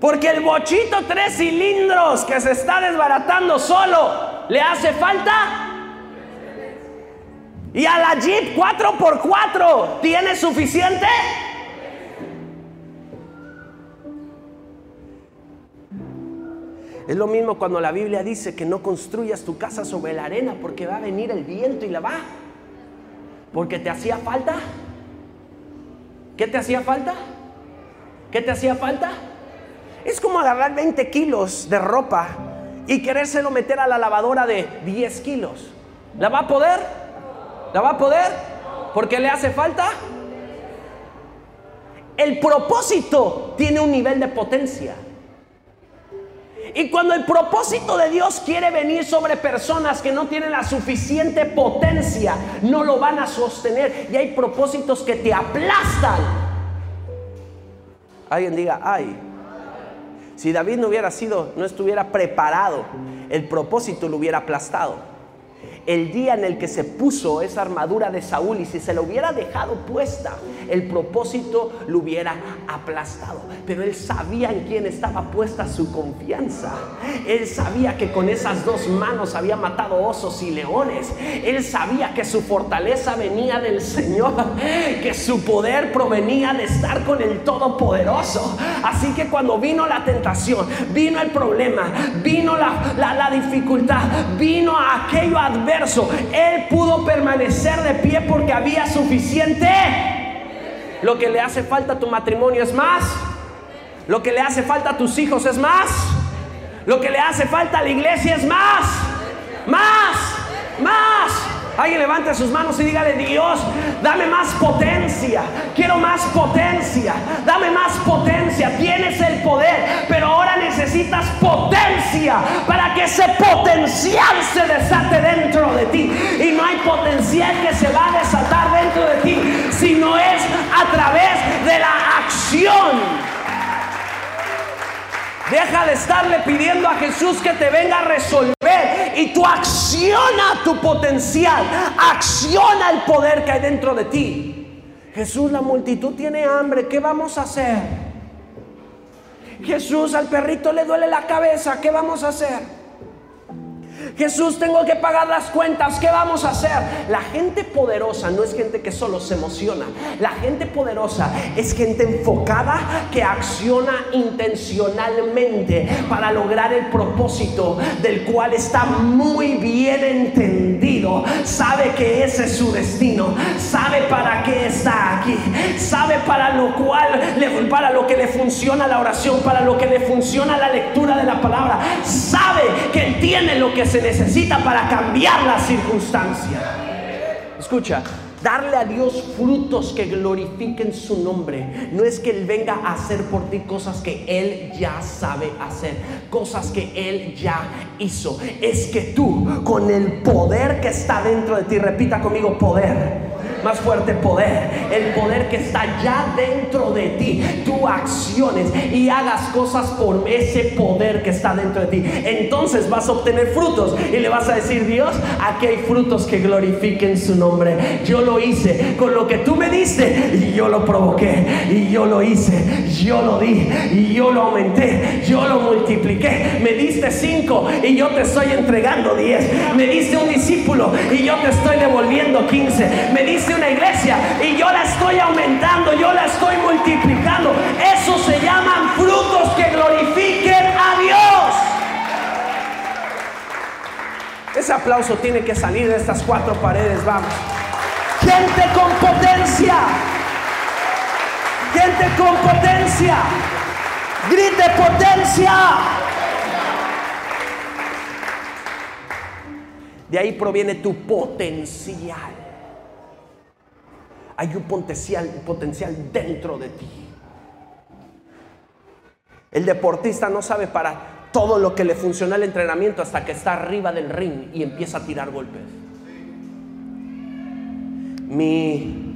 Porque el bochito tres cilindros que se está desbaratando solo, ¿le hace falta? Y a la Jeep 4x4, ¿tiene suficiente? Es lo mismo cuando la Biblia dice que no construyas tu casa sobre la arena porque va a venir el viento y la va. Porque te hacía falta. ¿Qué te hacía falta? ¿Qué te hacía falta? Es como agarrar 20 kilos de ropa y querérselo meter a la lavadora de 10 kilos. ¿La va a poder? ¿La va a poder? ¿Por qué le hace falta? El propósito tiene un nivel de potencia. Y cuando el propósito de Dios quiere venir sobre personas que no tienen la suficiente potencia, no lo van a sostener. Y hay propósitos que te aplastan. Alguien diga, ay, si David no hubiera sido, no estuviera preparado, el propósito lo hubiera aplastado. El día en el que se puso esa armadura de Saúl y si se lo hubiera dejado puesta, el propósito lo hubiera aplastado. Pero él sabía en quién estaba puesta su confianza. Él sabía que con esas dos manos había matado osos y leones. Él sabía que su fortaleza venía del Señor, que su poder provenía de estar con el Todopoderoso. Así que cuando vino la tentación, vino el problema, vino la, la, la dificultad, vino aquello adverso él pudo permanecer de pie porque había suficiente. Lo que le hace falta a tu matrimonio es más. Lo que le hace falta a tus hijos es más. Lo que le hace falta a la iglesia es más. Más. Más. Alguien levante sus manos y dígale, Dios, dame más potencia. Quiero más potencia. Dame más potencia. Tienes el poder, pero ahora necesitas potencia para que ese potencial se desate dentro de ti. Y no hay potencial que se va a desatar dentro de ti, sino es a través de la acción. Deja de estarle pidiendo a Jesús que te venga a resolver y tú acciona tu potencial, acciona el poder que hay dentro de ti. Jesús, la multitud tiene hambre, ¿qué vamos a hacer? Jesús, al perrito le duele la cabeza, ¿qué vamos a hacer? Jesús, tengo que pagar las cuentas, ¿qué vamos a hacer? La gente poderosa no es gente que solo se emociona. La gente poderosa es gente enfocada que acciona intencionalmente para lograr el propósito del cual está muy bien entendido. Sabe que ese es su destino, sabe para qué está aquí, sabe para lo cual, para lo que le funciona la oración, para lo que le funciona la lectura de la palabra, sabe que tiene lo que se necesita para cambiar la circunstancia. Escucha, darle a Dios frutos que glorifiquen su nombre. No es que Él venga a hacer por ti cosas que Él ya sabe hacer, cosas que Él ya hizo. Es que tú, con el poder que está dentro de ti, repita conmigo poder más fuerte poder, el poder que está ya dentro de ti, tú acciones y hagas cosas por ese poder que está dentro de ti. Entonces vas a obtener frutos y le vas a decir, Dios, aquí hay frutos que glorifiquen su nombre. Yo lo hice con lo que tú me diste y yo lo provoqué y yo lo hice, yo lo di y yo lo aumenté, yo lo multipliqué. Me diste cinco y yo te estoy entregando diez. Me diste un discípulo y yo te estoy devolviendo quince. Me diste una iglesia y yo la estoy aumentando, yo la estoy multiplicando. Eso se llaman frutos que glorifiquen a Dios. Ese aplauso tiene que salir de estas cuatro paredes, vamos. Gente con potencia. Gente con potencia. Grite potencia. De ahí proviene tu potencial hay un potencial, potencial dentro de ti. El deportista no sabe para todo lo que le funciona el entrenamiento hasta que está arriba del ring y empieza a tirar golpes. Mi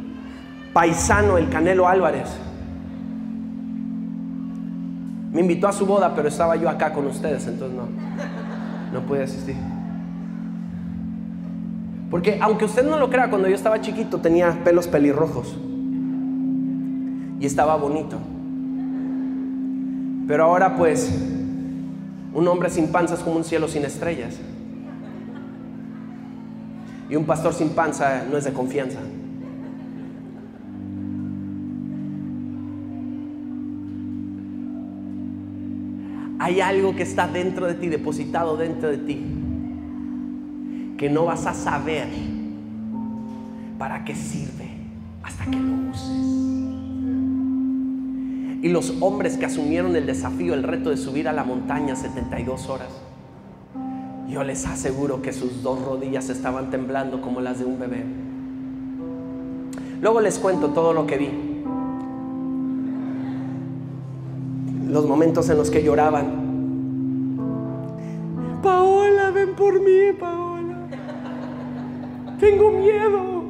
paisano, el Canelo Álvarez, me invitó a su boda, pero estaba yo acá con ustedes, entonces no, no pude asistir. Porque aunque usted no lo crea, cuando yo estaba chiquito tenía pelos pelirrojos. Y estaba bonito. Pero ahora pues un hombre sin panza es como un cielo sin estrellas. Y un pastor sin panza no es de confianza. Hay algo que está dentro de ti, depositado dentro de ti, que no vas a saber para qué sirve hasta que lo uses. Y los hombres que asumieron el desafío, el reto de subir a la montaña 72 horas, yo les aseguro que sus dos rodillas estaban temblando como las de un bebé. Luego les cuento todo lo que vi. Los momentos en los que lloraban. Paola, ven por mí, Paola. Tengo miedo.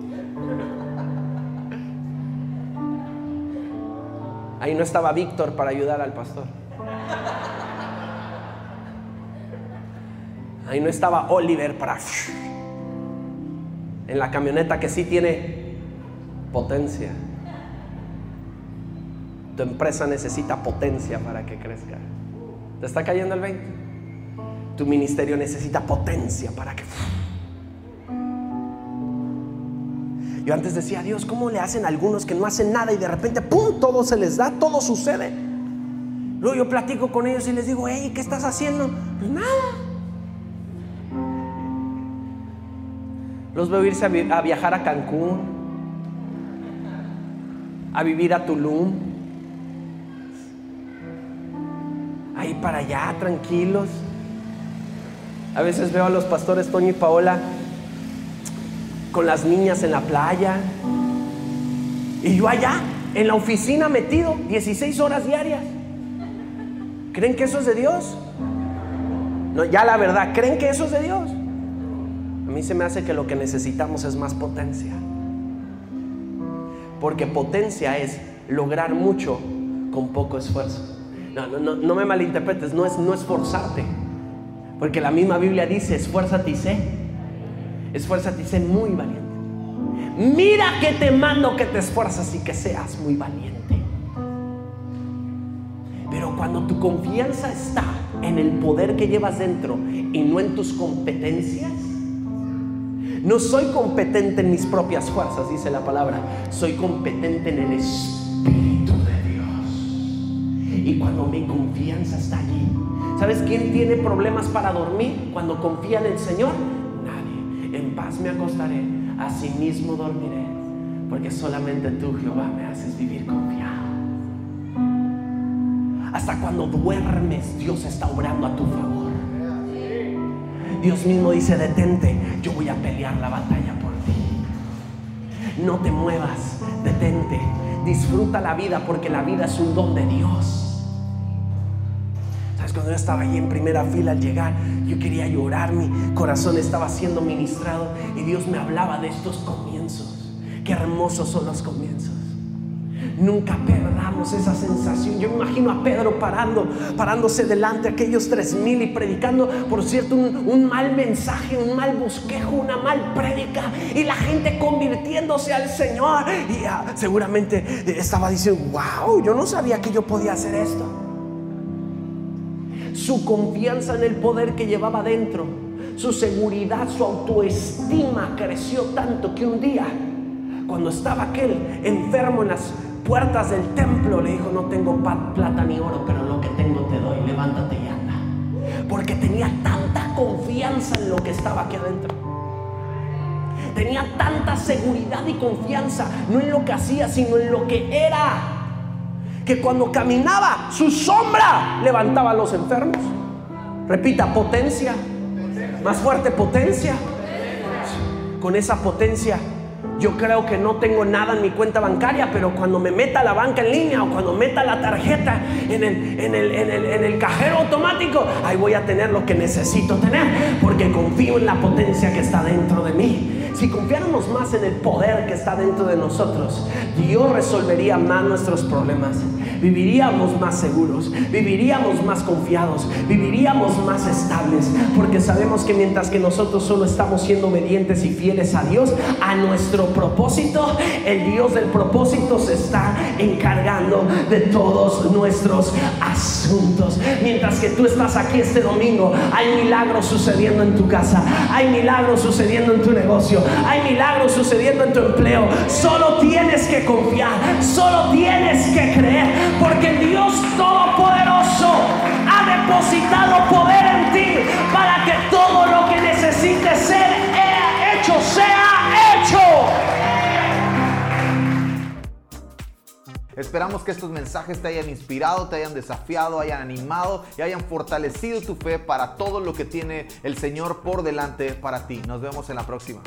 Ahí no estaba Víctor para ayudar al pastor. Ahí no estaba Oliver para... En la camioneta que sí tiene potencia. Tu empresa necesita potencia para que crezca. ¿Te está cayendo el 20? Tu ministerio necesita potencia para que... Yo antes decía, Dios, ¿cómo le hacen algunos que no hacen nada y de repente, ¡pum!, todo se les da, todo sucede. Luego yo platico con ellos y les digo, hey, ¿qué estás haciendo? Pues nada. Los veo irse a, viajar a Cancún, a vivir a Tulum, ahí para allá, tranquilos. A veces veo a los pastores Toño y Paola con las niñas en la playa. Y yo allá, en la oficina metido, 16 horas diarias. ¿Creen que eso es de Dios? No, ya la verdad, ¿creen que eso es de Dios? A mí se me hace que lo que necesitamos es más potencia. Porque potencia es lograr mucho con poco esfuerzo. No, me malinterpretes, no es no esforzarte. Porque la misma Biblia dice, esfuérzate y sé. Esfuérzate y sé muy valiente. Mira que te mando que te esfuerzas y que seas muy valiente. Pero cuando tu confianza está en el poder que llevas dentro y no en tus competencias, no soy competente en mis propias fuerzas, dice la palabra, soy competente en el Espíritu de Dios. Y cuando mi confianza está allí, ¿sabes quién tiene problemas para dormir cuando confía en el Señor? Nadie. En paz me acostaré, asimismo dormiré, porque solamente tú, Jehová, me haces vivir confiado. Hasta cuando duermes, Dios está obrando a tu favor. Dios mismo dice, detente, yo voy a pelear la batalla por ti. No te muevas, detente, disfruta la vida porque la vida es un don de Dios. ¿Sabes? Cuando yo estaba ahí en primera fila al llegar, yo quería llorar, mi corazón estaba siendo ministrado y Dios me hablaba de estos comienzos. Qué hermosos son los comienzos. Nunca perdamos esa sensación. Yo me imagino a Pedro parando, parándose delante de aquellos tres mil y predicando, por cierto, un, mal mensaje, un mal bosquejo, una mal prédica y la gente convirtiéndose al Señor. Y ah, seguramente estaba diciendo, wow, yo no sabía que yo podía hacer esto. Su confianza en el poder que llevaba dentro, su seguridad, su autoestima creció tanto que un día, cuando estaba aquel enfermo en las puertas del templo le dijo, no tengo plata ni oro, pero lo que tengo te doy, levántate y anda. Porque tenía tanta confianza en lo que estaba aquí adentro. Tenía tanta seguridad y confianza, no en lo que hacía, sino en lo que era. Que cuando caminaba, su sombra levantaba a los enfermos. Repita, potencia. Más fuerte, potencia. Con esa potencia yo creo que no tengo nada en mi cuenta bancaria, pero cuando me meta la banca en línea o cuando meta la tarjeta en el, en el, en el, en el cajero automático, ahí voy a tener lo que necesito tener, porque confío en la potencia que está dentro de mí. Si confiáramos más en el poder que está dentro de nosotros, Dios resolvería más nuestros problemas. Viviríamos más seguros, viviríamos más confiados, viviríamos más estables, porque sabemos que mientras que nosotros solo estamos siendo obedientes y fieles a Dios, a nuestro propósito, el Dios del propósito se está encargando de todos nuestros asuntos. Mientras que tú estás aquí este domingo, hay milagros sucediendo en tu casa, hay milagros sucediendo en tu negocio, hay milagros sucediendo en tu empleo. Solo tienes que confiar, solo tienes que creer, porque Dios Todopoderoso ha depositado poder en ti para que todo lo que necesites ser hecho sea hecho. Esperamos que estos mensajes te hayan inspirado, te hayan desafiado, hayan animado y hayan fortalecido tu fe para todo lo que tiene el Señor por delante para ti. Nos vemos en la próxima.